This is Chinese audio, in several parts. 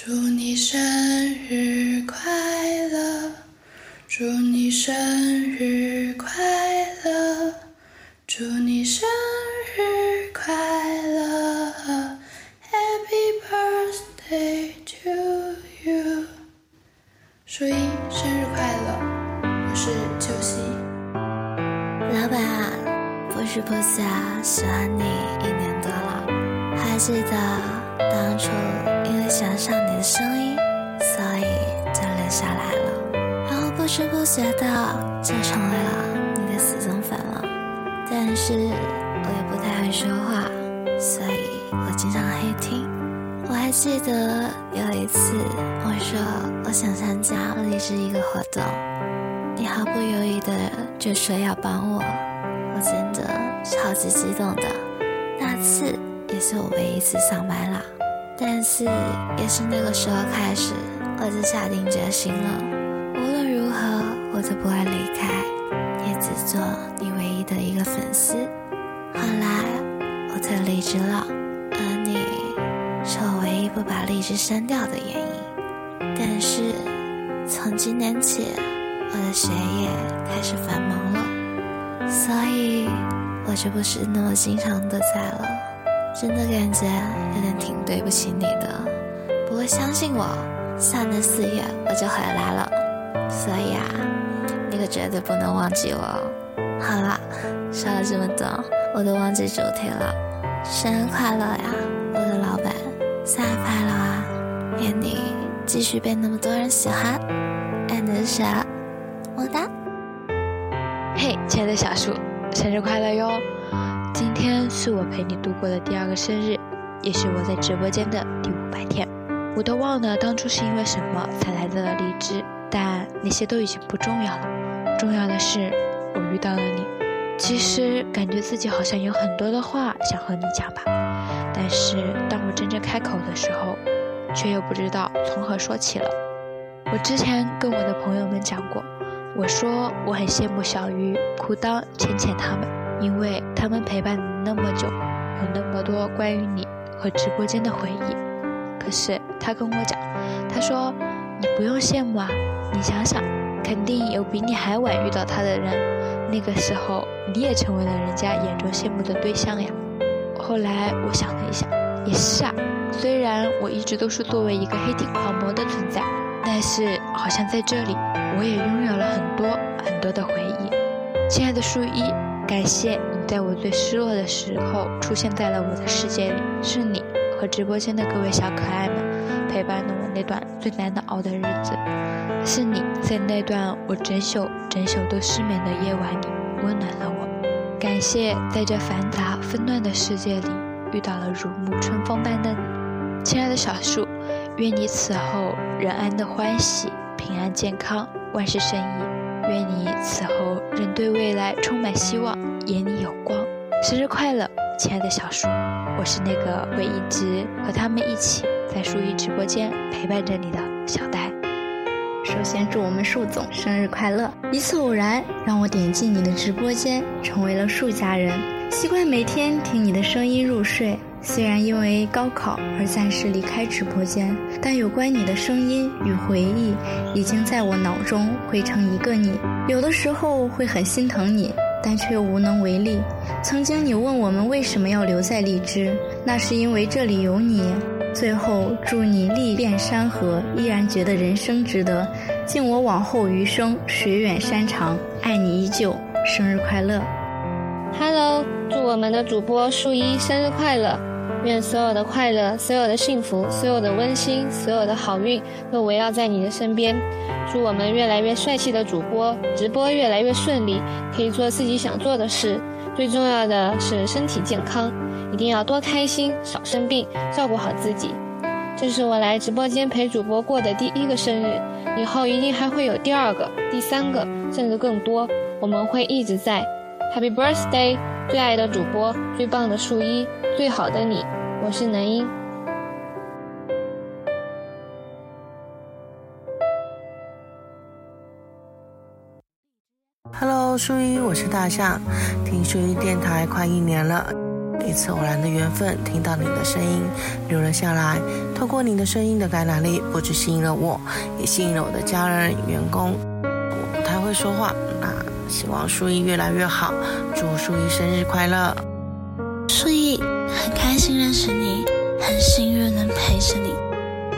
祝你生日快乐，祝你生日快乐，祝你生日快乐，Happy birthday to you。树一生日快乐，我是秋夕。老板，不是不是啊，喜欢你一年多了，还记得。当初因为喜欢上你的声音，所以就留下来了，然后不知不觉的就成为了你的死忠粉了。但是我也不太会说话，所以我经常黑听。我还记得有一次我说我想参加励志一个活动，你毫不犹豫的就说要帮我，我真的超级激动的。那次也是我唯一一次上麦啦。但是，也是那个时候开始，我就下定决心了，无论如何，我都不会离开，也只做你唯一的一个粉丝。后来，我退离职了，而你是我唯一不把荔枝删掉的原因。但是，从今年起，我的学业开始繁忙了，所以我就不是那么经常的在了。真的感觉有点挺对不起你的，不过相信我，三年四月我就回来了，所以啊，你可绝对不能忘记我。好了，说了这么多，我都忘记主题了。生日快乐呀，我的老板！生日快乐啊！愿你继续被那么多人喜欢。爱你的蛇，么哒。嘿，亲爱的小树，生日快乐哟！今天是我陪你度过的第二个生日，也是我在直播间的第五百天。我都忘了当初是因为什么才来到了荔枝，但那些都已经不重要了。重要的是，我遇到了你。其实感觉自己好像有很多的话想和你讲吧，但是当我真正开口的时候，却又不知道从何说起了。我之前跟我的朋友们讲过，我说我很羡慕小鱼、裤裆、浅浅他们。因为他们陪伴你那么久，有那么多关于你和直播间的回忆。可是他跟我讲，他说：“你不用羡慕啊，你想想，肯定有比你还晚遇到他的人，那个时候你也成为了人家眼中羡慕的对象呀。”后来我想了一下，也是啊，虽然我一直都是作为一个黑体狂魔的存在，但是好像在这里，我也拥有了很多很多的回忆。亲爱的树一。感谢你在我最失落的时候出现在了我的世界里，是你和直播间的各位小可爱们陪伴了我那段最难熬的日子，是你在那段我整宿整宿都失眠的夜晚里温暖了我。感谢在这繁杂纷乱的世界里遇到了如沐春风般的你，亲爱的小树，愿你此后人安的欢喜，平安健康，万事顺意。愿你此后仍对未来充满希望，眼里有光。生日快乐，亲爱的小树！我是那个会一直和他们一起在树一直播间陪伴着你的小呆。首先祝我们树总生日快乐！一次偶然让我点进你的直播间，成为了树家人，习惯每天听你的声音入睡。虽然因为高考而暂时离开直播间，但有关你的声音与回忆，已经在我脑中汇成一个你。有的时候会很心疼你，但却无能为力。曾经你问我们为什么要留在荔枝，那是因为这里有你。最后祝你历遍山河，依然觉得人生值得。敬我往后余生，水远山长，爱你依旧。生日快乐！Hello，祝我们的主播树一生日快乐！愿所有的快乐、所有的幸福、所有的温馨、所有的好运都围绕在你的身边。祝我们越来越帅气的主播，直播越来越顺利，可以做自己想做的事。最重要的是身体健康，一定要多开心，少生病，照顾好自己。这是我来直播间陪主播过的第一个生日，以后一定还会有第二个、第三个，甚至更多。我们会一直在。Happy birthday，最爱的主播，最棒的树一。最好的你，我是南音。Hello，树一，我是大象，听树一电台快一年了。一次偶然的缘分，听到你的声音，留了下来。透过你的声音的感染力，不止吸引了我，也吸引了我的家人、员工。我不太会说话，那希望树一越来越好。祝树一生日快乐！树一，很开心认识你，很幸运能陪着你。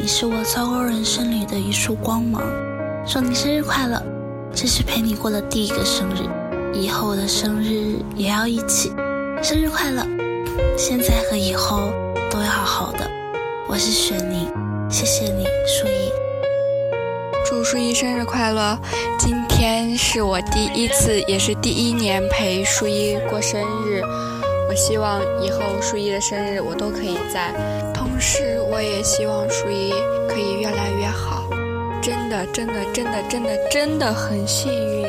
你是我糟糕人生里的一束光芒。祝你生日快乐！这是陪你过的第一个生日，以后的生日也要一起。生日快乐！现在和以后都要好好的。我是雪妮，谢谢你，舒一。祝舒一生日快乐！今天是我第一次，也是第一年陪舒一过生日。我希望以后树一的生日我都可以在，同时我也希望树一可以越来越好。真的，真的，真的，真的，真的很幸运，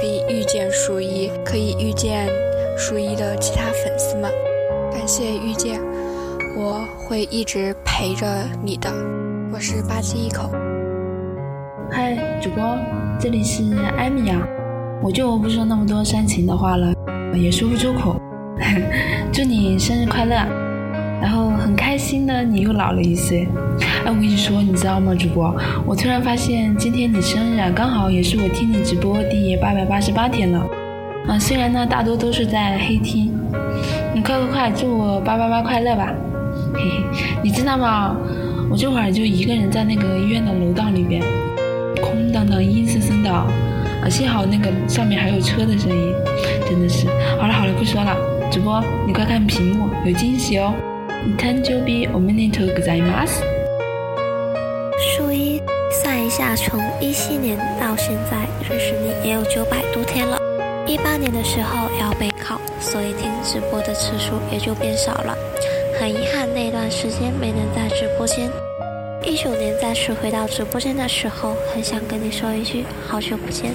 可以遇见树一，可以遇见树一的其他粉丝们。感谢遇见，我会一直陪着你的。我是吧唧一口。嗨，主播，这里是艾米啊。我就不说那么多煽情的话了，也说不出口。祝你生日快乐！然后很开心呢，你又老了一岁。哎，我跟你说，你知道吗，主播？我突然发现今天你生日啊，刚好也是我听你直播第八百八十八天了。啊，虽然呢大多都是在黑听。你快快快，祝我八八八快乐吧！嘿嘿，你知道吗？我这会儿就一个人在那个医院的楼道里边，空荡荡、阴森森的。啊，幸好那个上面还有车的声音，真的是。好了好了，不说了，主播你快看屏幕，有惊喜哦！誕生日おめでとうございます。初一算一下，从一七年到现在认识你也有九百多天了。一八年的时候要备考，所以听直播的次数也就变少了。很遗憾那段时间没能在直播间。一九年再次回到直播间的时候，很想跟你说一句好久不见，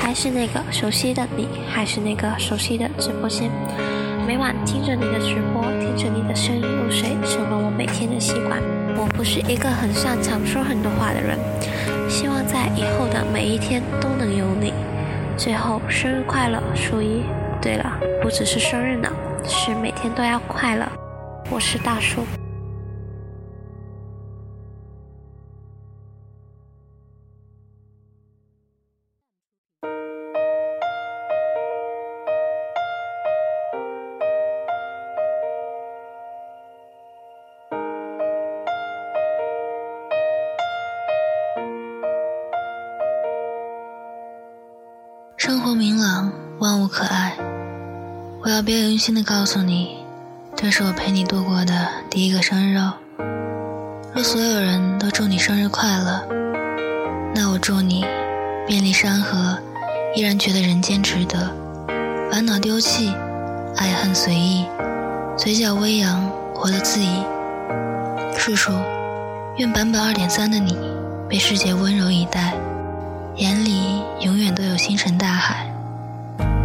还是那个熟悉的你，还是那个熟悉的直播间。每晚听着你的直播，听着你的声音入睡，成了我每天的习惯。我不是一个很擅长说很多话的人，希望在以后的每一天都能有你。最后，生日快乐，初一。对了，不只是生日呢，是每天都要快乐。我是大叔。生活明朗，万物可爱。我要别有用心的告诉你，这是我陪你度过的第一个生日哦。若所有人都祝你生日快乐，那我祝你遍历山河，依然觉得人间值得。烦恼丢弃，爱恨随意，嘴角微扬，活得恣意。叔叔，愿版本二点三的你被世界温柔以待。眼里永远都有星辰大海，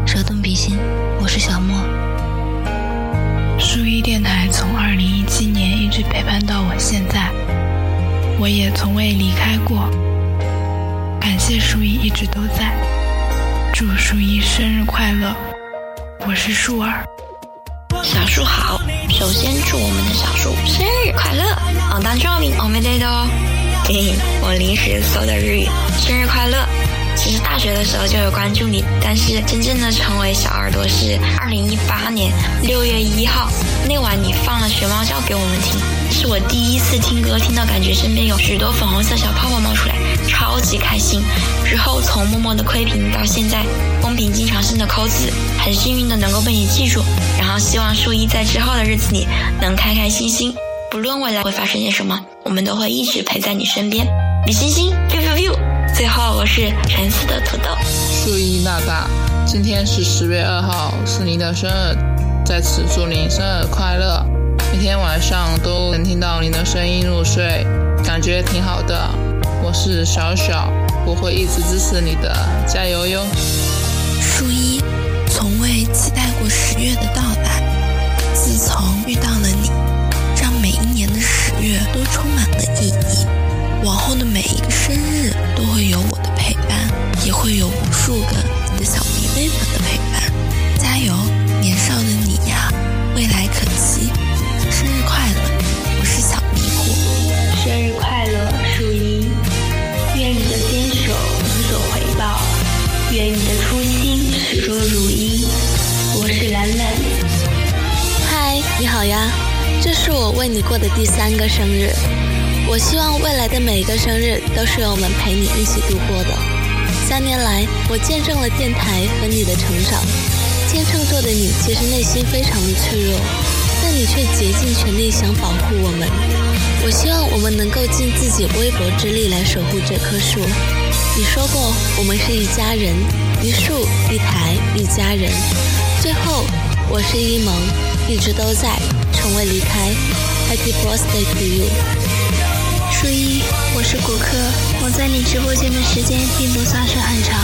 蛇动笔心，我是小莫。树一电台从二零一七年一直陪伴到我现在，我也从未离开过。感谢树一一直都在，祝树一生日快乐！我是树儿。小树好，首先祝我们的小树生日快乐！哦，誕生日おめでとう。嘿嘿，我临时搜的日语，生日快乐。 其实大学的时候就有关注你，但是真正的成为小耳朵是二零一八年六月一号那晚，你放了《学猫叫》给我们听，是我第一次听歌听到感觉身边有许多粉红色小泡泡冒出来，超级开心。之后从默默的窥屏到现在，公屏经常性的扣字，很幸运的能够被你记住。然后希望树一在之后的日子里能开开心心。不论未来会发生些什么，我们都会一直陪在你身边。比心心，biu biu biu。最后，我是沉思的土豆。树一大大，今天是十月二号，是您的生日，在此祝您生日快乐。每天晚上都能听到您的声音入睡，感觉挺好的。我是小小，我会一直支持你的，加油哟。树一，从未期待过十月的到来，自从遇到了你。让每一年的十月都充满了意义，往后的每一个生日都会有我的陪伴，也会有无数个你的小迷妹们的陪伴。加油，年少的你呀！未来可期。生日快乐！我是小迷糊。生日快乐，树一！愿你的坚守有所回报，愿你的初心始终如一。我是兰兰。嗨，你好呀！这是我为你过的第三个生日。我希望未来的每一个生日都是由我们陪你一起度过的。三年来，我见证了电台和你的成长。天秤座的你其实内心非常的脆弱，但你却竭尽全力想保护我们。我希望我们能够尽自己微薄之力来守护这棵树。你说过，我们是一家人，一树一台一家人。最后，我是一萌，一直都在，从未离开。Happy birthday to you。初一，我是骨科，我在你直播间的时间并不算是很长，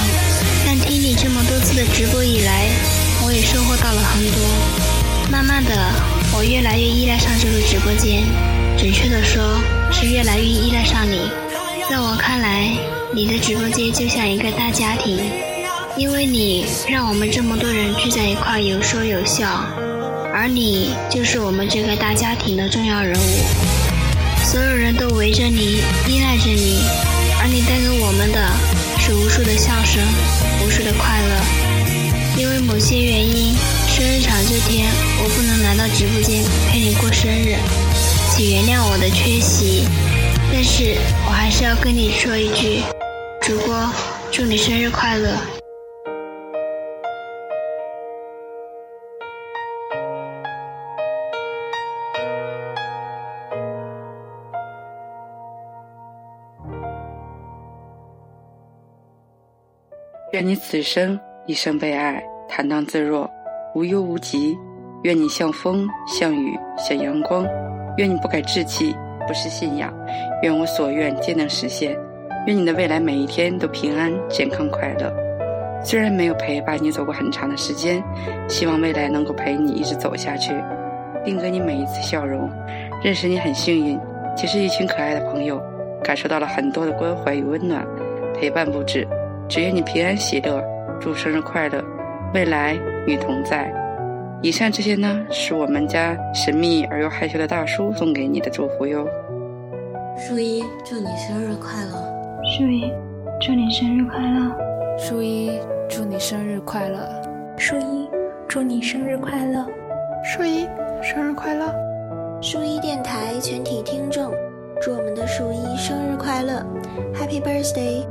但听你这么多次的直播以来，我也收获到了很多。慢慢的，我越来越依赖上这个直播间，准确的说，是越来越依赖上你。在我看来，你的直播间就像一个大家庭，因为你让我们这么多人聚在一块有说有笑，而你就是我们这个大家庭的重要人物。所有人都围着你，依赖着你，而你带给我们的是无数的笑声，无数的快乐。因为某些原因，生日场这天我不能来到直播间陪你过生日，请原谅我的缺席。但是我还是要跟你说一句，主播，祝你生日快乐。愿你此生一生被爱，坦荡自若，无忧无疾。愿你像风，像雨，像阳光。愿你不改志气，不失信仰。愿我所愿皆能实现。愿你的未来每一天都平安、健康、快乐。虽然没有陪伴你走过很长的时间，希望未来能够陪你一直走下去，定格你每一次笑容。认识你很幸运，结识一群可爱的朋友，感受到了很多的关怀与温暖，陪伴不止。只愿你平安喜乐，祝生日快乐，未来与同在。以上这些呢，是我们家神秘而又害羞的大叔送给你的祝福哟。树一，祝你生日快乐！树一，祝你生日快乐！树一，祝你生日快乐！树一，祝你生日快乐！树一，生日快乐！树一电台全体听众，祝我们的树一生日快乐！Happy birthday！